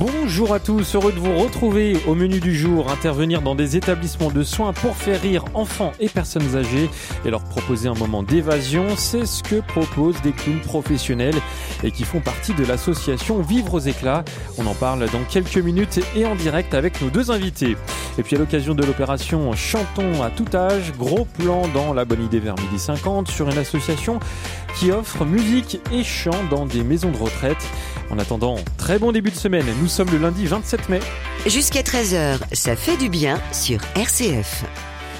Bonjour à tous, heureux de vous retrouver au menu du jour, intervenir dans des établissements de soins pour faire rire enfants et personnes âgées et leur proposer un moment d'évasion, c'est ce que proposent des clowns professionnels et qui font partie de l'association Vivre aux éclats. On en parle dans quelques minutes et en direct avec nos deux invités. Et puis à l'occasion de l'opération Chantons à tout âge, gros plan dans la bonne idée vers midi 50 sur une association qui offre musique et chant dans des maisons de retraite. En attendant, très bon début de semaine. Sommes le lundi 27 mai. Jusqu'à 13h, ça fait du bien sur RCF.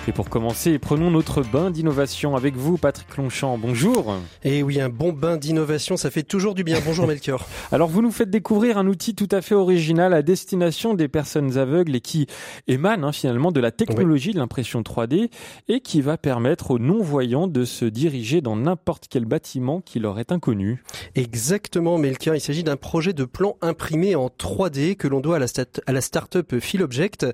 Et pour commencer, prenons notre bain d'innovation avec vous, Patrick Longchamp. Bonjour. Et oui, un bon bain d'innovation, ça fait toujours du bien. Bonjour Melchior. Alors, vous nous faites découvrir un outil tout à fait original à destination des personnes aveugles et qui émane hein, finalement de la technologie de l'impression 3D et qui va permettre aux non-voyants de se diriger dans n'importe quel bâtiment qui leur est inconnu. Exactement, Melchior. Il s'agit d'un projet de plan imprimé en 3D que l'on doit à la, à la start-up Philobject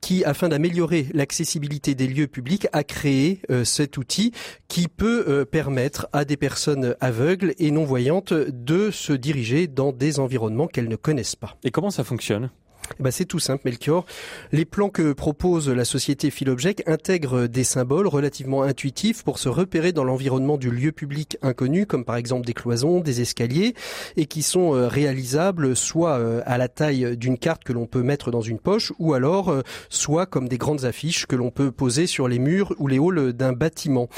qui, afin d'améliorer l'accessibilité des lieux publics, a créé euh, cet outil qui peut euh, permettre à des personnes aveugles et non-voyantes de se diriger dans des environnements qu'elles ne connaissent pas. Et comment ça fonctionne? Eh ben c'est tout simple, Melchior. Les plans que propose la société Philobject intègrent des symboles relativement intuitifs pour se repérer dans l'environnement du lieu public inconnu, comme par exemple des cloisons, des escaliers, et qui sont euh, réalisables soit euh, à la taille d'une carte que l'on peut mettre dans une poche, ou alors euh, soit comme des grandes affiches que l'on peut poser sur les murs ou les halls d'un bâtiment.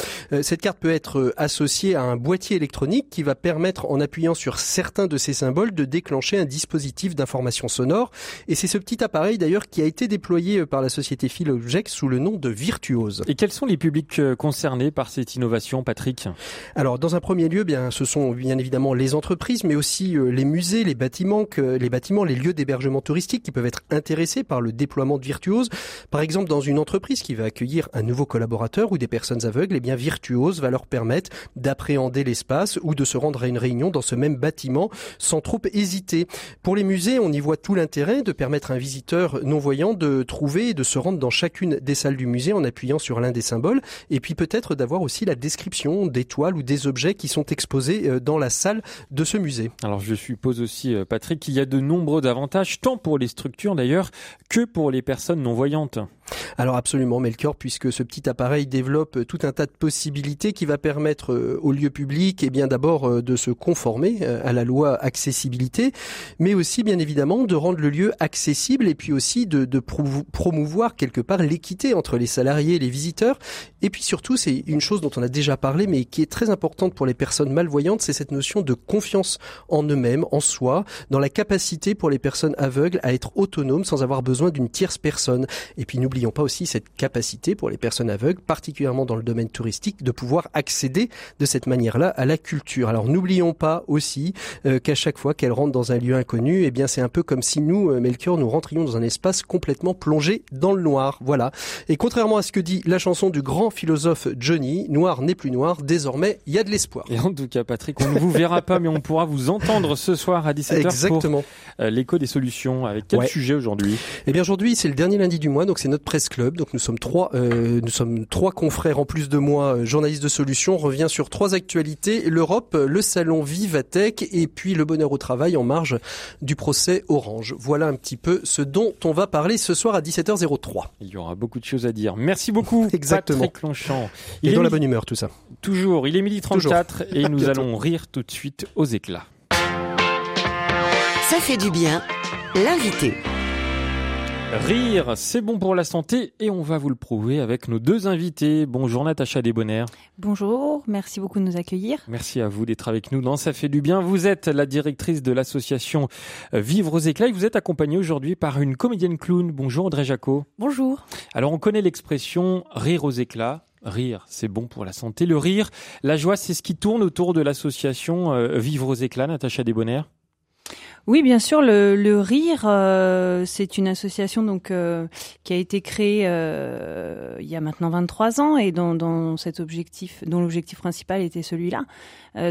Cette carte peut être associée à un boîtier électronique qui va permettre, en appuyant sur certains de ces symboles, de déclencher un dispositif d'information sonore. Et c'est ce petit appareil d'ailleurs qui a été déployé euh, par la société Philobject sous le nom de Virtuose. Et quels sont les publics euh, concernés par cette innovation, Patrick? Alors, dans un premier lieu, bien, ce sont bien évidemment les entreprises, mais aussi euh, les musées, les bâtiments, les bâtiments, les lieux d'hébergement touristique qui peuvent être intéressés par le déploiement de Virtuose. Par exemple, dans une entreprise qui va accueillir un nouveau collaborateur ou des personnes aveugles, eh bien, Virtuose va leur permettre d'appréhender l'espace ou de se rendre à une réunion dans ce même bâtiment sans trop hésiter. Pour les musées, on y voit tout l'intérêt de permettre permettre à un visiteur non-voyant de trouver et de se rendre dans chacune des salles du musée en appuyant sur l'un des symboles, et puis peut-être d'avoir aussi la description des toiles ou des objets qui sont exposés euh, dans la salle de ce musée. Alors je suppose aussi, euh, Patrick, qu'il y a de nombreux avantages, tant pour les structures d'ailleurs, que pour les personnes non-voyantes. Alors absolument, Melchior, puisque ce petit appareil développe tout un tas de possibilités qui va permettre euh, au lieu public, et eh bien d'abord de se conformer à la loi accessibilité, mais aussi bien évidemment de rendre le lieu accessible accessible et puis aussi de, promouvoir quelque part l'équité entre les salariés et les visiteurs. Et puis surtout, c'est une chose dont on a déjà parlé, mais qui est très importante pour les personnes malvoyantes, c'est cette notion de confiance en eux-mêmes, en soi, dans la capacité pour les personnes aveugles à être autonomes sans avoir besoin d'une tierce personne. Et puis n'oublions pas aussi cette capacité pour les personnes aveugles, particulièrement dans le domaine touristique, de pouvoir accéder de cette manière-là à la culture. Alors n'oublions pas aussi euh, qu'à chaque fois qu'elles rentrent dans un lieu inconnu, eh bien c'est un peu comme si nous, euh, nous rentrions dans un espace complètement plongé dans le noir. Voilà. Et contrairement à ce que dit la chanson du grand philosophe Johnny, noir n'est plus noir, désormais il y a de l'espoir. Et en tout cas, Patrick, on ne vous verra pas, mais on pourra vous entendre ce soir à 17h Exactement. pour euh, l'écho des solutions. Avec quel sujet aujourd'hui? Eh bien aujourd'hui, c'est le dernier lundi du mois, donc c'est notre presse club. Donc nous sommes trois, euh, nous sommes trois confrères en plus de moi, euh, journalistes de solutions. On revient sur trois actualités l'Europe, le salon Vivatech et puis le bonheur au travail en marge du procès Orange. Voilà un petit peu ce dont on va parler ce soir à 17h03. Il y aura beaucoup de choses à dire. Merci beaucoup, Exactement. Patrick Longchamp. Il et dans la bonne humeur, tout ça. Toujours. Il est midi 34 et nous allons rire tout de suite aux éclats. Ça fait du bien. L'invité. Rire, c'est bon pour la santé et on va vous le prouver avec nos deux invités. Bonjour Natacha Desbonnaires. Bonjour, merci beaucoup de nous accueillir. Merci à vous d'être avec nous dans Ça fait du bien. Vous êtes la directrice de l'association Vivre aux éclats et vous êtes accompagnée aujourd'hui par une comédienne clown. Bonjour André Jacot. Bonjour. Alors on connaît l'expression rire aux éclats. Rire, c'est bon pour la santé. Le rire, la joie, c'est ce qui tourne autour de l'association euh, Vivre aux éclats, Natacha Desbonnaires Oui, bien sûr. Le, le Rire, euh, c'est une association donc euh, qui a été créée euh, il y a maintenant 23 ans et dont, dont cet objectif, dont l'objectif principal était celui-là,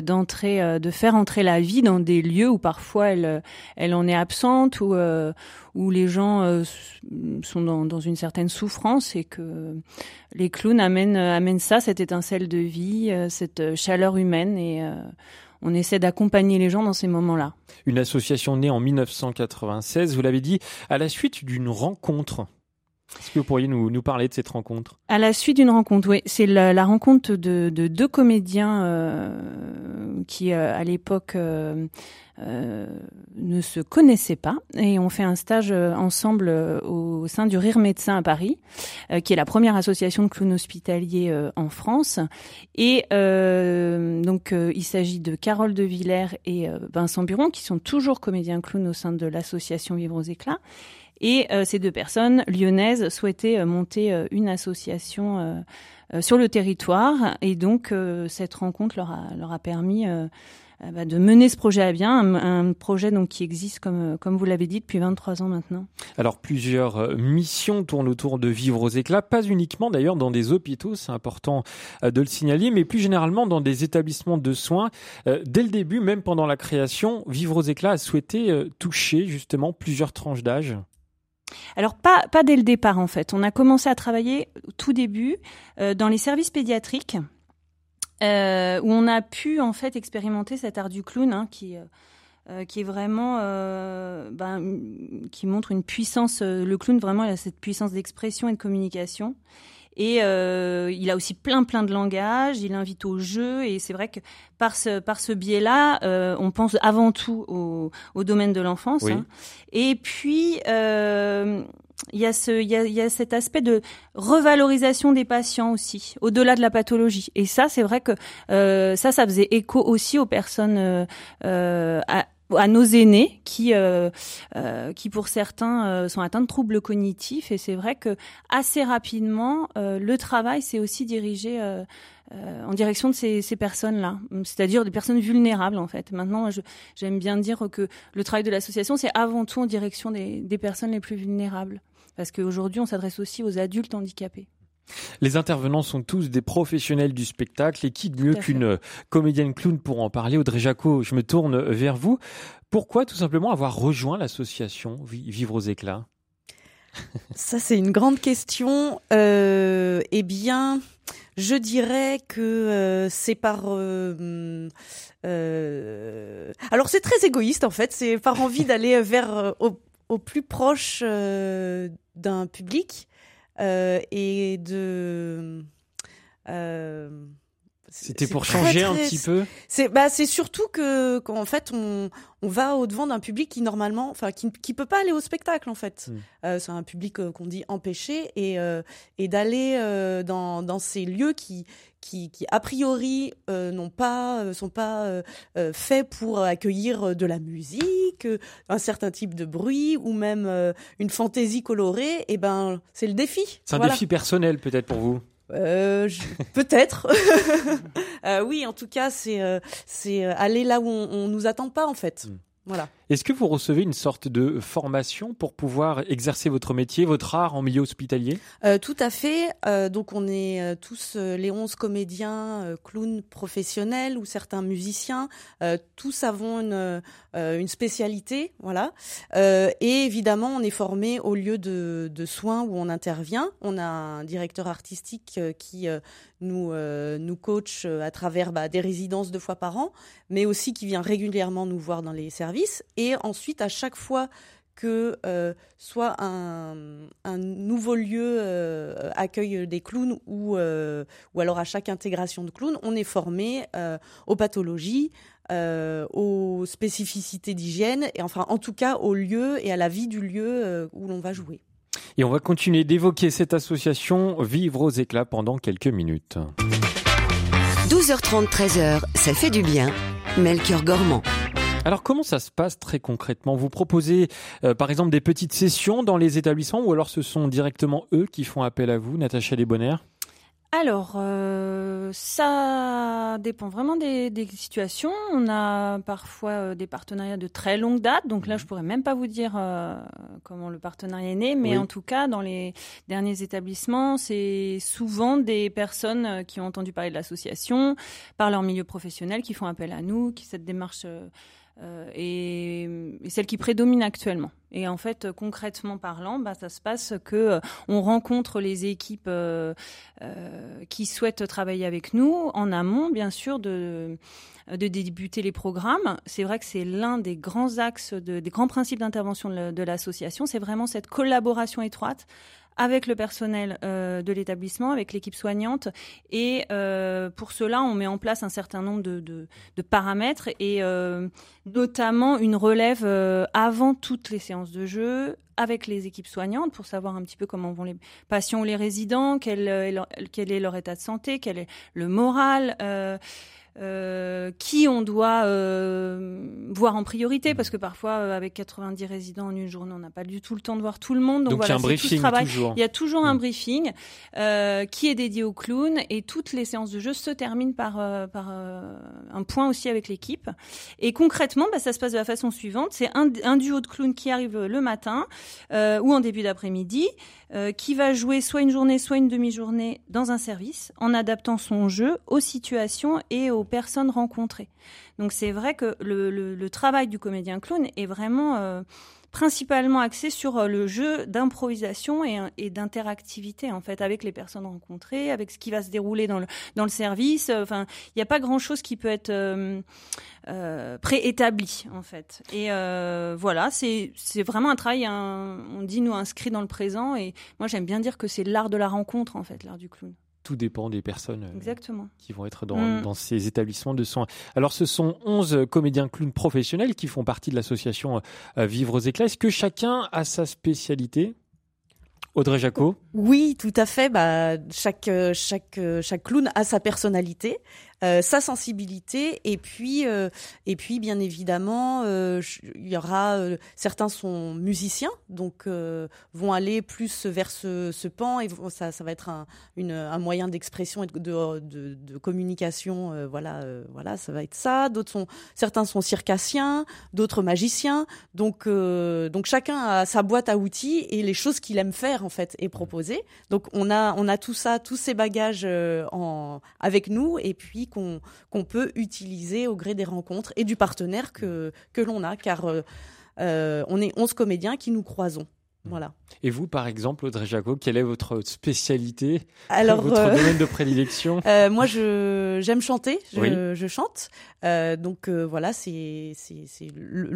d'entrer, de faire entrer la vie dans des lieux où parfois elle, elle en est absente ou où les gens sont dans, dans, une certaine souffrance et que les clowns amènent, amènent ça, cette étincelle de vie, cette chaleur humaine et on essaie d'accompagner les gens dans ces moments-là. Une association née en 1996, vous l'avez dit, à la suite d'une rencontre. Est-ce que vous pourriez nous, nous, parler de cette rencontre? À la suite d'une rencontre, oui. C'est la, rencontre de, deux comédiens euh, qui, euh, à l'époque, euh, ne se connaissaient pas et ont fait un stage ensemble au sein du Rire Médecin à Paris, qui est la première association de clowns hospitaliers en France. Et donc, il s'agit de Carole de Villers et Vincent Buron, qui sont toujours comédiens clowns au sein de l'association Vivre aux éclats. Et euh, ces deux personnes lyonnaises souhaitaient euh, monter euh, une association sur le territoire. Et donc, cette rencontre leur a, leur a permis bah, de mener ce projet à bien, un, projet donc qui existe comme comme vous l'avez dit depuis 23 ans maintenant. Alors plusieurs missions tournent autour de vivre aux éclats, pas uniquement d'ailleurs dans des hôpitaux, c'est important de le signaler, mais plus généralement dans des établissements de soins. Dès le début, même pendant la création, vivre aux éclats a souhaité toucher justement plusieurs tranches d'âge. Alors pas dès le départ en fait. On a commencé à travailler au tout début euh, dans les services pédiatriques euh, où on a pu en fait expérimenter cet art du clown hein, qui euh, qui est vraiment ben, qui montre une puissance. le clown vraiment a cette puissance d'expression et de communication. Et euh, il a aussi plein plein de langages. Il invite au jeu et c'est vrai que par ce par ce biais-là, euh, on pense avant tout au, au domaine de l'enfance. Hein. Et puis euh, il y a ce il y a, il y a cet aspect de revalorisation des patients aussi au-delà de la pathologie et ça c'est vrai que euh, ça ça faisait écho aussi aux personnes euh, euh à, nos aînés qui, euh, euh, qui pour certains euh, sont atteints de troubles cognitifs et c'est vrai que assez rapidement le travail s'est aussi dirigé en direction de ces, ces personnes-là, c'est-à-dire des personnes vulnérables en fait. Maintenant, j'aime bien dire que le travail de l'association c'est avant tout en direction des, des personnes les plus vulnérables parce qu'aujourd'hui on s'adresse aussi aux adultes handicapés. Les intervenants sont tous des professionnels du spectacle et qui de mieux qu'une comédienne clown pour en parler? Audrey Jaco, je me tourne vers vous. Pourquoi tout simplement avoir rejoint l'association Vivre aux éclats? Ça c'est une grande question. Euh, eh bien, je dirais que euh, c'est par... Euh, euh, alors c'est très égoïste en fait, c'est par envie d'aller vers au, au, plus proche d'un public. Euh, et de euh, c'était pour changer un petit peu. C'est bah c'est surtout que qu'en fait on on va au devant d'un public qui normalement enfin qui qui peut pas aller au spectacle en fait. Hmm. Euh, c'est un public euh, qu'on dit empêché et euh, et d'aller dans dans ces lieux qui qui, qui a priori n'ont pas sont pas faits pour accueillir de la musique, un certain type de bruit ou même une fantaisie colorée. Et ben c'est le défi. C'est un défi personnel peut-être pour vous? Euh, Peut-être. euh, oui, en tout cas, c'est euh, c'est euh, aller là où on, on nous attend pas en fait. Hmm. Voilà. Est-ce que vous recevez une sorte de formation pour pouvoir exercer votre métier, votre art en milieu hospitalier? Euh, Tout à fait. Euh, donc on est euh, tous les 11 comédiens, clowns professionnels ou certains musiciens. tous avons une, spécialité, voilà. et évidemment, on est formé au lieu de, de, soins où on intervient. On a un directeur artistique qui nous nous coach à travers bah, des résidences deux fois par an, mais aussi qui vient régulièrement nous voir dans les services et ensuite, à chaque fois que euh, soit un, un, nouveau lieu euh, accueille des clowns ou, euh, ou alors à chaque intégration de clowns, on est formé euh, aux pathologies, euh, aux spécificités d'hygiène et enfin en tout cas au lieu et à la vie du lieu où l'on va jouer. Et on va continuer d'évoquer cette association Vivre aux éclats pendant quelques minutes. 12h30, 13h, ça fait du bien. Melchior Gormand. Alors comment ça se passe très concrètement? Vous proposez euh, par exemple des petites sessions dans les établissements ou alors ce sont directement eux qui font appel à vous, Natacha Desbonnaires alors, euh, ça dépend vraiment des, situations. On a parfois euh, des partenariats de très longue date, donc là, je pourrais même pas vous dire euh, comment le partenariat est né, mais en tout cas, dans les derniers établissements, c'est souvent des personnes qui ont entendu parler de l'association, par leur milieu professionnel, qui font appel à nous, qui cette démarche euh, et, celle qui prédomine actuellement. Et en fait, concrètement parlant, bah, ça se passe que euh, on rencontre les équipes euh, qui souhaitent travailler avec nous en amont, bien sûr, de de débuter les programmes. C'est vrai que c'est l'un des grands axes, de, des grands principes d'intervention de l'association. C'est vraiment cette collaboration étroite avec le personnel euh, de l'établissement, avec l'équipe soignante. Et euh, pour cela, on met en place un certain nombre de, de, de paramètres et euh, notamment une relève euh, avant toutes les séances de jeu avec les équipes soignantes pour savoir un petit peu comment vont les patients ou les résidents, quel leur, quel est leur état de santé, quel est le moral. Euh, euh, qui on doit euh, voir en priorité parce que parfois euh, avec 90 résidents en une journée on n'a pas du tout le temps de voir tout le monde donc, voilà, il y a un briefing travail. toujours il y a toujours un mm. briefing euh, qui est dédié au clown et toutes les séances de jeu se terminent par par un point aussi avec l'équipe et concrètement bah, ça se passe de la façon suivante c'est un, un, duo de clowns qui arrive le matin ou en début d'après-midi qui va jouer soit une journée soit une demi-journée dans un service en adaptant son jeu aux situations et aux personnes rencontrées. Donc c'est vrai que le, travail du comédien clown est vraiment euh, principalement axé sur euh, le jeu d'improvisation et, d'interactivité en fait avec les personnes rencontrées, avec ce qui va se dérouler dans le service. Enfin, il n'y a pas grand chose qui peut être euh, préétabli en fait. Et voilà, c'est c'est vraiment un travail, on dit nous inscrit dans le présent. Et moi j'aime bien dire que c'est l'art de la rencontre en fait, l'art du clown tout dépend des personnes euh, Exactement. qui vont être mm. dans, ces établissements de soins. Alors, ce sont 11 comédiens clowns professionnels qui font partie de l'association euh, Vivre aux éclats. Est-ce que chacun a sa spécialité Audrey Jacot Oui, tout à fait. Bah, chaque, euh, chaque, chaque clown a sa personnalité. Euh, sa sensibilité. Et puis euh, et puis bien évidemment euh, il y aura certains sont musiciens donc vont aller plus vers ce, ce pan et ça ça va être un, un moyen d'expression et de, de, communication voilà voilà ça va être ça. D'autres sont certains sont circassiens d'autres magiciens. Donc donc chacun a sa boîte à outils et les choses qu'il aime faire en fait et proposer donc on a on a tout ça tous ces bagages avec nous. Et puis qu'on peut utiliser au gré des rencontres et du partenaire que, que l'on a, car euh, euh, on est 11 comédiens qui nous croisons. Voilà. Et vous, par exemple, Audrey Jaco, quelle est votre spécialité? Alors, Votre euh, domaine de prédilection? Moi, j'aime chanter, je, je chante. donc voilà, c'est, le,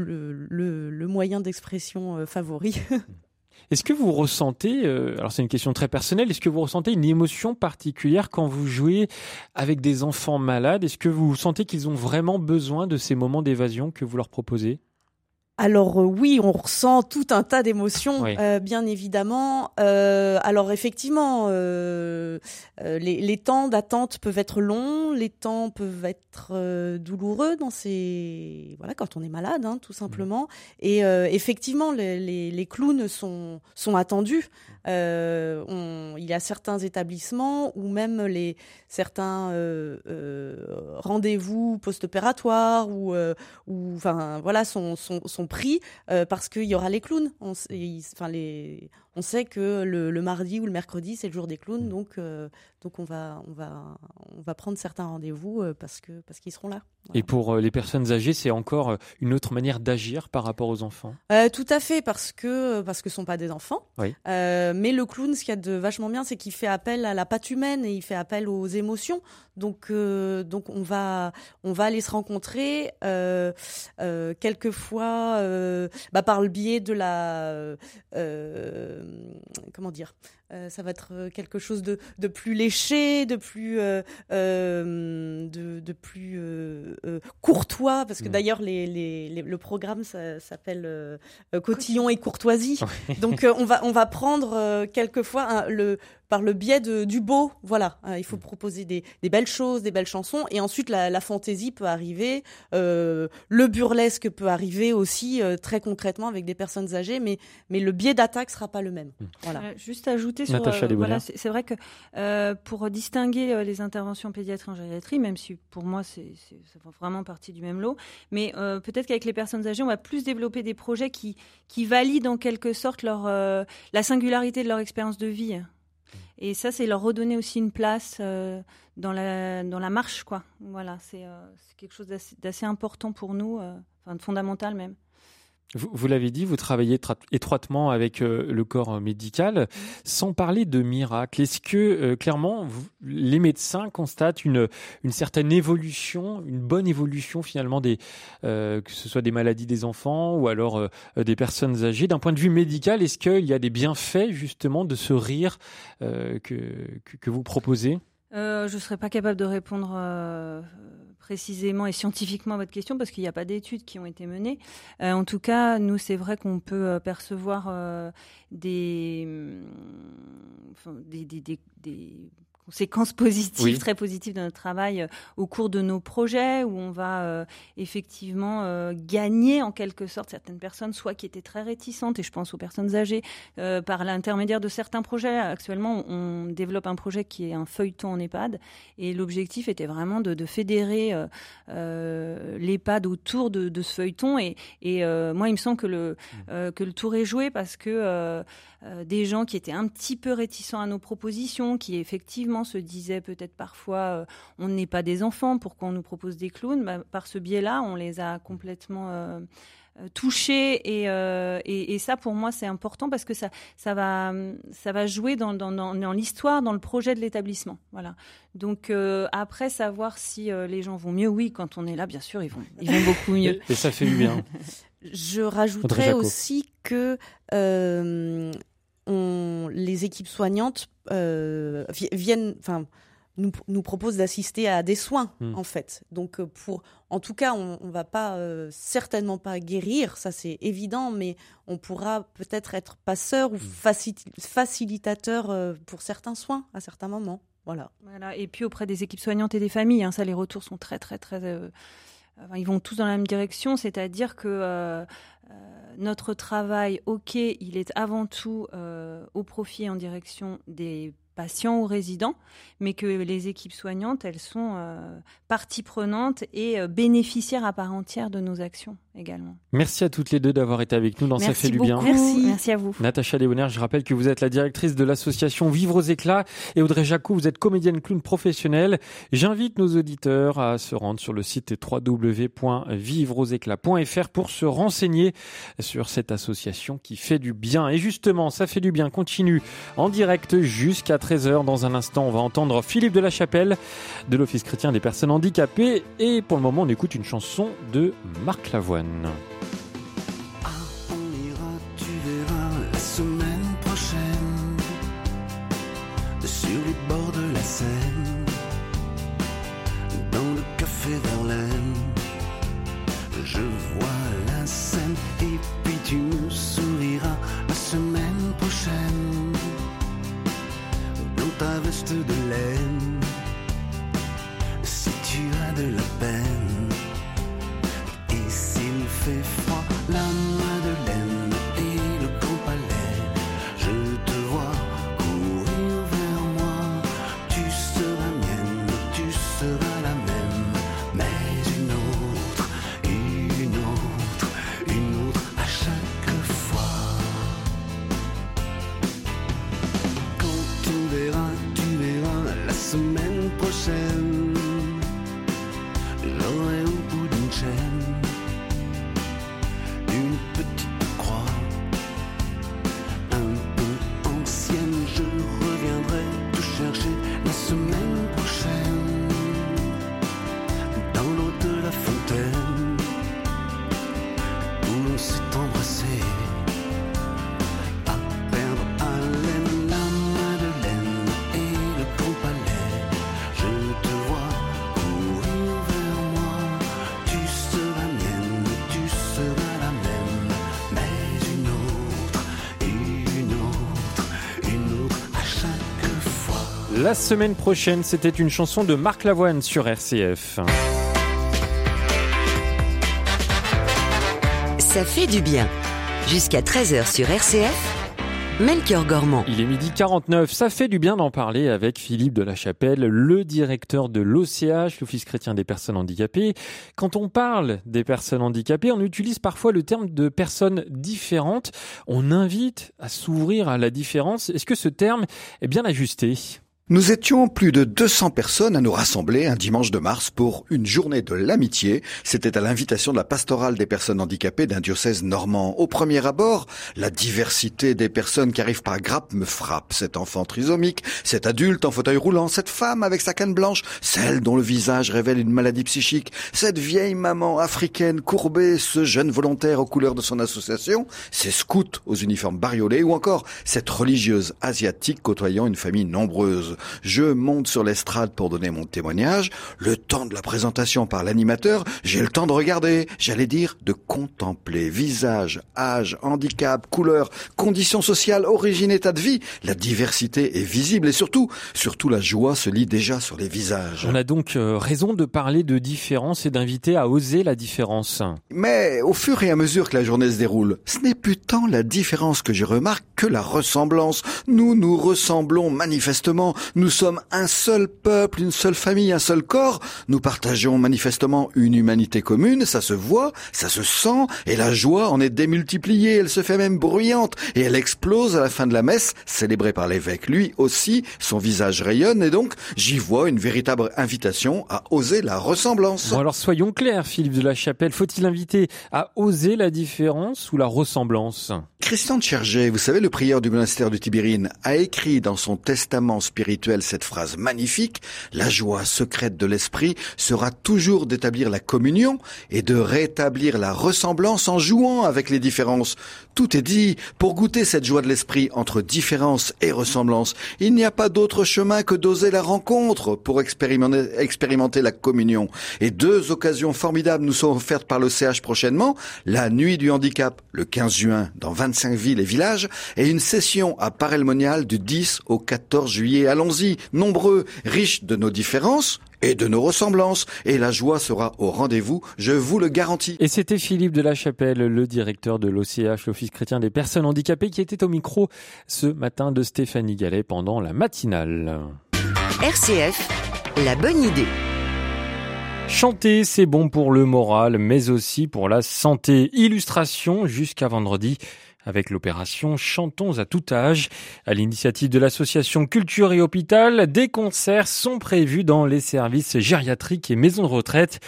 le, le, moyen d'expression favori. Est-ce que vous ressentez, euh, alors c'est une question très personnelle, est-ce que vous ressentez une émotion particulière quand vous jouez avec des enfants malades? Est-ce que vous sentez qu'ils ont vraiment besoin de ces moments d'évasion que vous leur proposez? Alors euh, oui, on ressent tout un tas d'émotions, euh, bien évidemment. Euh, alors effectivement, euh, euh les, les, temps d'attente peuvent être longs, les temps peuvent être douloureux dans ces voilà quand on est malade, hein, tout simplement. Et effectivement, les, les, les, clowns sont sont attendus. On, il y a certains établissements ou même les certains rendez-vous post-opératoires ou ou enfin voilà sont sont, sont pris euh, parce qu'il y aura les clowns. On sait que le, le, mardi ou le mercredi c'est le jour des clowns, mm. donc euh, donc on va on va on va prendre certains rendez-vous euh, parce que parce qu'ils seront là. Et pour les personnes âgées, c'est encore une autre manière d'agir par rapport aux enfants? tout à fait parce que parce que ce sont pas des enfants. Oui. mais le clown, ce qu'il y a de vachement bien, c'est qu'il fait appel à la patte humaine et il fait appel aux émotions. Donc donc on va on va aller se rencontrer quelquefois bah, par le biais de la euh, comment dire euh, ça va être euh, quelque chose de, de plus léché, de plus, euh, de, de, plus courtois, parce que d'ailleurs les, les, le programme s'appelle Cotillon et courtoisie. Donc on va on va prendre quelquefois le par le biais de, du beau, voilà. il faut mm. proposer des, des, belles choses, des belles chansons, et ensuite la, la fantaisie peut arriver, le burlesque peut arriver aussi très concrètement avec des personnes âgées, mais mais le biais d'attaque sera pas le même. Mm. Voilà. juste ajouter rajouter sur. voilà, c'est vrai que pour distinguer les interventions pédiatrie en gériatrie, même si pour moi c'est ça fait vraiment partie du même lot, mais peut-être qu'avec les personnes âgées, on va plus développer des projets qui qui valident en quelque sorte leur la singularité de leur expérience de vie. Et ça, c'est leur redonner aussi une place euh, dans, la, dans la marche, quoi. Voilà, c'est euh, quelque chose d'assez important pour nous, euh, enfin de fondamental même. Vous, l'avez dit, vous travaillez étroitement avec euh, le corps médical, sans parler de miracle. Est-ce que euh, clairement les médecins constatent une, certaine évolution, une bonne évolution finalement des euh, que ce soit des maladies des enfants ou alors des personnes âgées? D'un point de vue médical Est-ce qu'il y a des bienfaits justement de ce rire que, que vous proposez? Je ne serais pas capable de répondre précisément et scientifiquement à votre question parce qu'il n'y a pas d'études qui ont été menées. Euh, en tout cas, nous, c'est vrai qu'on peut euh, percevoir euh, des, des conséquences positives, très positives de notre travail euh, au cours de nos projets, où on va euh, effectivement euh, gagner en quelque sorte certaines personnes, soit qui étaient très réticentes, et je pense aux personnes âgées, par l'intermédiaire de certains projets. Actuellement, on développe un projet qui est un feuilleton en EHPAD, et l'objectif était vraiment de, de fédérer l'EHPAD autour de, de, ce feuilleton. Et, et moi, il me semble que le, mmh. que le tour est joué parce que des gens qui étaient un petit peu réticents à nos propositions, qui effectivement se disait peut-être parfois euh, on n'est pas des enfants, pourquoi on nous propose des clowns? Bah, Par ce biais-là, on les a complètement euh, euh, touchés et, et, ça pour moi c'est important parce que ça, ça, va, ça va jouer dans, dans, dans, l'histoire, dans le projet de l'établissement. Voilà. Donc après savoir si les gens vont mieux, oui, quand on est là, bien sûr, ils vont, ils vont beaucoup mieux. Et ça fait du bien. Je rajouterais aussi que les équipes soignantes euh, viennent, enfin, nous, nous proposent d'assister à des soins hmm. en fait. Donc euh, pour, en tout cas, on, on va pas euh, certainement pas guérir, ça c'est évident, mais on pourra peut-être être passeur ou hmm. facilitateur pour certains soins à certains moments. Voilà. voilà. Et puis auprès des équipes soignantes et des familles, hein, ça les retours sont très très très ils vont tous dans la même direction, c'est-à-dire que euh, notre travail, ok, il est avant tout euh, au profit en direction des patients ou résidents, mais que les équipes soignantes, elles sont euh, partie prenante et bénéficiaires à part entière de nos actions également. Merci à toutes les deux d'avoir été avec nous dans Ça fait du bien. Merci. Merci à vous. Natacha Léonard, je rappelle que vous êtes la directrice de l'association Vivre aux éclats et Audrey Jacou, vous êtes comédienne clown professionnelle. J'invite nos auditeurs à se rendre sur le site www.vivreauxéclats.fr pour se renseigner sur cette association qui fait du bien. Et justement, Ça fait du bien continue en direct jusqu'à 13h. Dans un instant, on va entendre Philippe de la Chapelle de l'Office chrétien des personnes handicapées et pour le moment, on écoute une chanson de Marc Ah, on ira, tu verras, la semaine prochaine, sur les bords de la Seine, dans le café Verlaine. Je vois La semaine prochaine, c'était une chanson de Marc Lavoine sur RCF. Ça fait du bien. Jusqu'à 13h sur RCF. Melchior Gormand. Il est midi 49, ça fait du bien d'en parler avec Philippe de la Chapelle, le directeur de l'OCH, l'Office chrétien des personnes handicapées. Quand on parle des personnes handicapées, on utilise parfois le terme de personnes différentes. On invite à s'ouvrir à la différence. Est-ce que ce terme est bien ajusté? Nous étions plus de 200 personnes à nous rassembler un dimanche de mars pour une journée de l'amitié. C'était à l'invitation de la pastorale des personnes handicapées d'un diocèse normand. Au premier abord, la diversité des personnes qui arrivent par grappe me frappe. Cet enfant trisomique, cet adulte en fauteuil roulant, cette femme avec sa canne blanche, celle dont le visage révèle une maladie psychique, cette vieille maman africaine courbée, ce jeune volontaire aux couleurs de son association, ces scouts aux uniformes bariolés ou encore cette religieuse asiatique côtoyant une famille nombreuse. Je monte sur l'estrade pour donner mon témoignage. Le temps de la présentation par l'animateur, j'ai le temps de regarder, j'allais dire de contempler. Visage, âge, handicap, couleur, conditions sociales, origine, état de vie. La diversité est visible et surtout, surtout la joie se lit déjà sur les visages. On a donc euh, raison de parler de différence et d'inviter à oser la différence. Mais au fur et à mesure que la journée se déroule, ce n'est plus tant la différence que je remarque que la ressemblance. Nous nous ressemblons manifestement. Nous sommes un seul peuple, une seule famille, un seul corps. Nous partageons manifestement une humanité commune, ça se voit, ça se sent, et la joie en est démultipliée, elle se fait même bruyante, et elle explose à la fin de la messe, célébrée par l'évêque. Lui aussi, son visage rayonne, et donc j'y vois une véritable invitation à oser la ressemblance. Bon alors soyons clairs, Philippe de la Chapelle, faut-il inviter à oser la différence ou la ressemblance? Christian de Chergé, vous savez, le prieur du monastère de Tibérine, a écrit dans son testament spirituel cette phrase magnifique, la joie secrète de l'esprit sera toujours d'établir la communion et de rétablir la ressemblance en jouant avec les différences. Tout est dit, pour goûter cette joie de l'esprit entre différence et ressemblance, il n'y a pas d'autre chemin que d'oser la rencontre pour expérimenter, la communion. Et deux occasions formidables nous sont offertes par le CH prochainement, la nuit du handicap le 15 juin dans 25 villes et villages et une session à Parelmonial du 10 au 14 juillet. Allons-y, nombreux, riches de nos différences, et de nos ressemblances. Et la joie sera au rendez-vous, je vous le garantis. Et c'était Philippe de la Chapelle, le directeur de l'OCH, l'Office chrétien des personnes handicapées, qui était au micro ce matin de Stéphanie Gallet pendant la matinale. RCF, la bonne idée. Chanter, c'est bon pour le moral, mais aussi pour la santé. Illustration jusqu'à vendredi avec l'opération Chantons à tout âge. À l'initiative de l'association Culture et Hôpital, des concerts sont prévus dans les services gériatriques et maisons de retraite.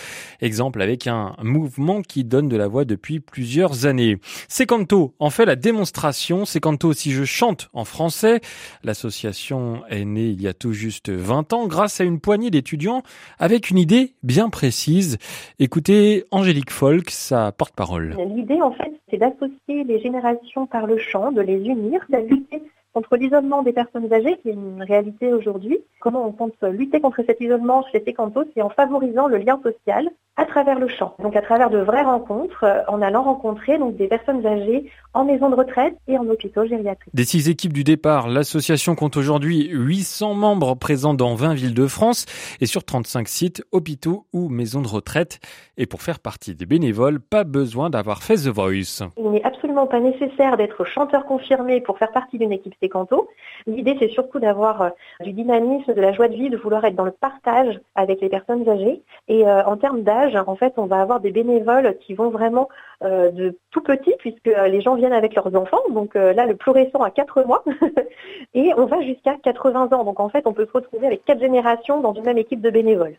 Exemple avec un mouvement qui donne de la voix depuis plusieurs années. Secanto en fait la démonstration. Secanto si je chante en français. L'association est née il y a tout juste 20 ans grâce à une poignée d'étudiants avec une idée bien précise. Écoutez Angélique Folk, sa porte-parole. L'idée en fait c'est d'associer les générations par le chant, de les unir, de lutter contre l'isolement des personnes âgées, qui est une réalité aujourd'hui. Comment on compte lutter contre cet isolement chez Secanto C'est en favorisant le lien social à travers le chant. Donc à travers de vraies rencontres, euh, en allant rencontrer donc des personnes âgées en maison de retraite et en hôpitaux gériatriques. Des six équipes du départ, l'association compte aujourd'hui 800 membres présents dans 20 villes de France et sur 35 sites, hôpitaux ou maisons de retraite. Et pour faire partie des bénévoles, pas besoin d'avoir fait The Voice. Il n'est absolument pas nécessaire d'être chanteur confirmé pour faire partie d'une équipe Secanto. L'idée c'est surtout d'avoir euh, du dynamisme, de la joie de vie, de vouloir être dans le partage avec les personnes âgées. Et euh, en termes d'âge, en fait, on va avoir des bénévoles qui vont vraiment euh, de tout petit, puisque euh, les gens viennent avec leurs enfants. Donc euh, là, le plus récent a 4 mois. et on va jusqu'à 80 ans. Donc en fait, on peut se retrouver avec quatre générations dans une même équipe de bénévoles.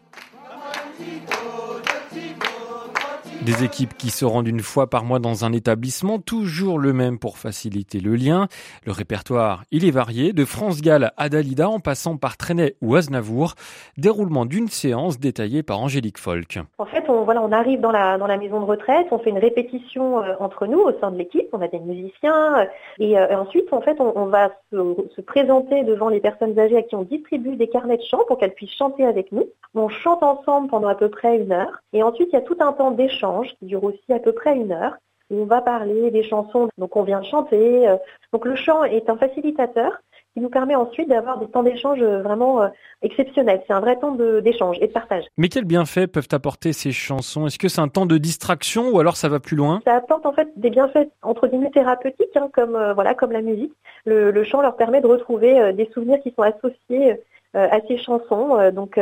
Des équipes qui se rendent une fois par mois dans un établissement, toujours le même pour faciliter le lien. Le répertoire, il est varié, de France Gall à Dalida en passant par Trenet ou Aznavour. Déroulement d'une séance détaillée par Angélique Folk. En fait, on, arrive dans la, maison de retraite, on fait une répétition euh, entre nous au sein de l'équipe, on a des musiciens, euh, et, euh, ensuite, en fait, on, on va se, se, présenter devant les personnes âgées à qui on distribue des carnets de chant pour qu'elles puissent chanter avec nous. On chante ensemble pendant à peu près une heure, et ensuite, il y a tout un temps d'échange qui dure aussi à peu près une heure. Où on va parler des chansons donc on vient de chanter. Donc le chant est un facilitateur qui nous permet ensuite d'avoir des temps d'échange vraiment exceptionnels. C'est un vrai temps d'échange et de partage. Mais quels bienfaits peuvent apporter ces chansons? Est-ce que c'est un temps de distraction ou alors ça va plus loin? Ça apporte en fait des bienfaits entre guillemets thérapeutiques, hein, comme voilà comme la musique. Le, le, chant leur permet de retrouver des souvenirs qui sont associés à ces chansons. donc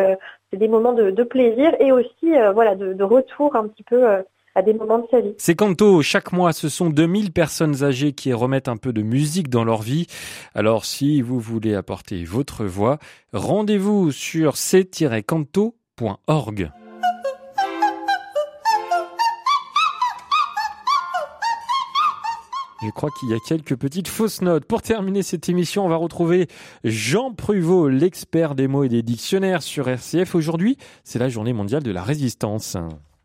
c'est des moments de, plaisir et aussi voilà de, de, retour un petit peu à des moments de sa vie. Ces cantos, chaque mois, ce sont 2000 personnes âgées qui remettent un peu de musique dans leur vie. Alors si vous voulez apporter votre voix, rendez-vous sur c-canto.org. Je crois qu'il y a quelques petites fausses notes. Pour terminer cette émission, on va retrouver Jean Pruvot, l'expert des mots et des dictionnaires sur RCF. Aujourd'hui, c'est la journée mondiale de la résistance.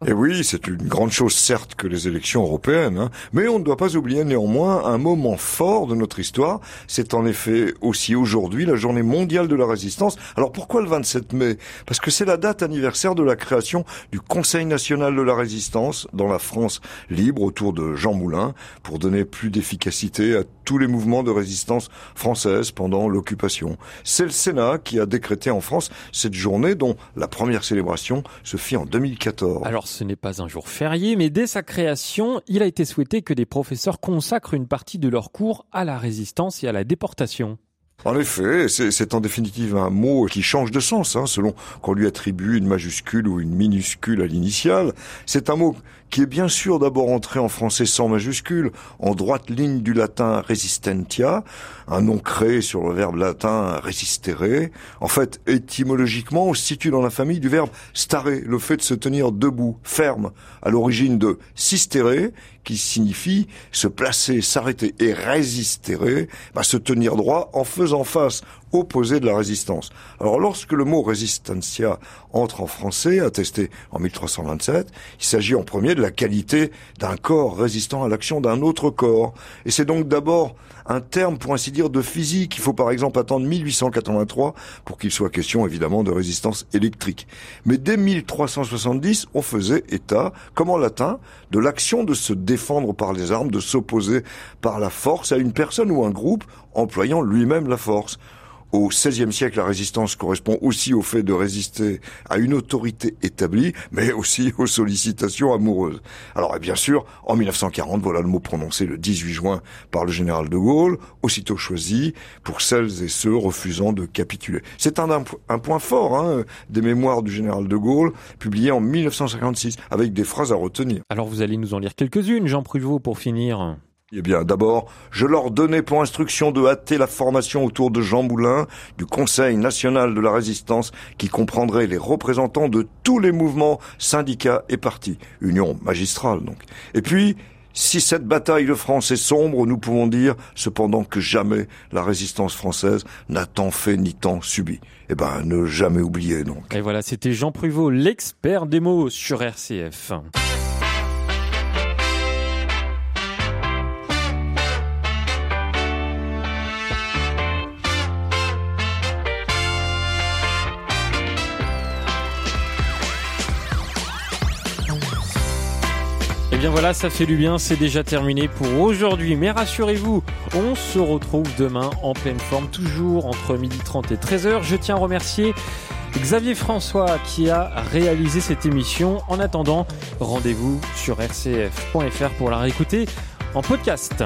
Et oui, c'est une grande chose certes que les élections européennes, hein, mais on ne doit pas oublier néanmoins un moment fort de notre histoire. C'est en effet aussi aujourd'hui la journée mondiale de la résistance. Alors pourquoi le 27 mai? Parce que c'est la date anniversaire de la création du Conseil national de la résistance dans la France libre autour de Jean Moulin pour donner plus d'efficacité à tous les mouvements de résistance française pendant l'occupation. C'est le Sénat qui a décrété en France cette journée dont la première célébration se fit en 2014. Alors ce n'est pas un jour férié, mais dès sa création, il a été souhaité que des professeurs consacrent une partie de leurs cours à la résistance et à la déportation. En effet, c'est en définitive un mot qui change de sens, hein, selon qu'on lui attribue une majuscule ou une minuscule à l'initiale. C'est un mot qui est bien sûr d'abord entré en français sans majuscule, en droite ligne du latin resistentia, un nom créé sur le verbe latin resistere. En fait, étymologiquement, on se situe dans la famille du verbe stare, le fait de se tenir debout, ferme, à l'origine de sistere, qui signifie se placer, s'arrêter, et résistere, bah, se tenir droit en faisant face opposé de la résistance. Alors lorsque le mot resistencia entre en français, attesté en 1327, il s'agit en premier de la qualité d'un corps résistant à l'action d'un autre corps. Et c'est donc d'abord un terme, pour ainsi dire, de physique. Il faut par exemple attendre 1883 pour qu'il soit question évidemment de résistance électrique. Mais dès 1370, on faisait état, comme en latin, de l'action de se défendre par les armes, de s'opposer par la force à une personne ou un groupe employant lui-même la force. Au XVIe siècle, la résistance correspond aussi au fait de résister à une autorité établie, mais aussi aux sollicitations amoureuses. Alors, bien sûr, en 1940, voilà le mot prononcé le 18 juin par le général de Gaulle, aussitôt choisi pour celles et ceux refusant de capituler. C'est un, un, point fort hein, des mémoires du général de Gaulle, publié en 1956, avec des phrases à retenir. Alors, vous allez nous en lire quelques-unes, Jean Pruvot, pour finir. Eh bien, d'abord, je leur donnais pour instruction de hâter la formation autour de Jean Moulin du Conseil national de la résistance qui comprendrait les représentants de tous les mouvements, syndicats et partis. Union magistrale, donc. Et puis, si cette bataille de France est sombre, nous pouvons dire cependant que jamais la résistance française n'a tant fait ni tant subi. Eh ben, ne jamais oublier donc. Et voilà, c'était Jean Pruvot, l'expert des mots sur RCF. Et eh bien voilà, ça fait du bien, c'est déjà terminé pour aujourd'hui. Mais rassurez-vous, on se retrouve demain en pleine forme, toujours entre 12h30 et 13h. Je tiens à remercier Xavier François qui a réalisé cette émission. En attendant, rendez-vous sur rcf.fr pour la réécouter en podcast.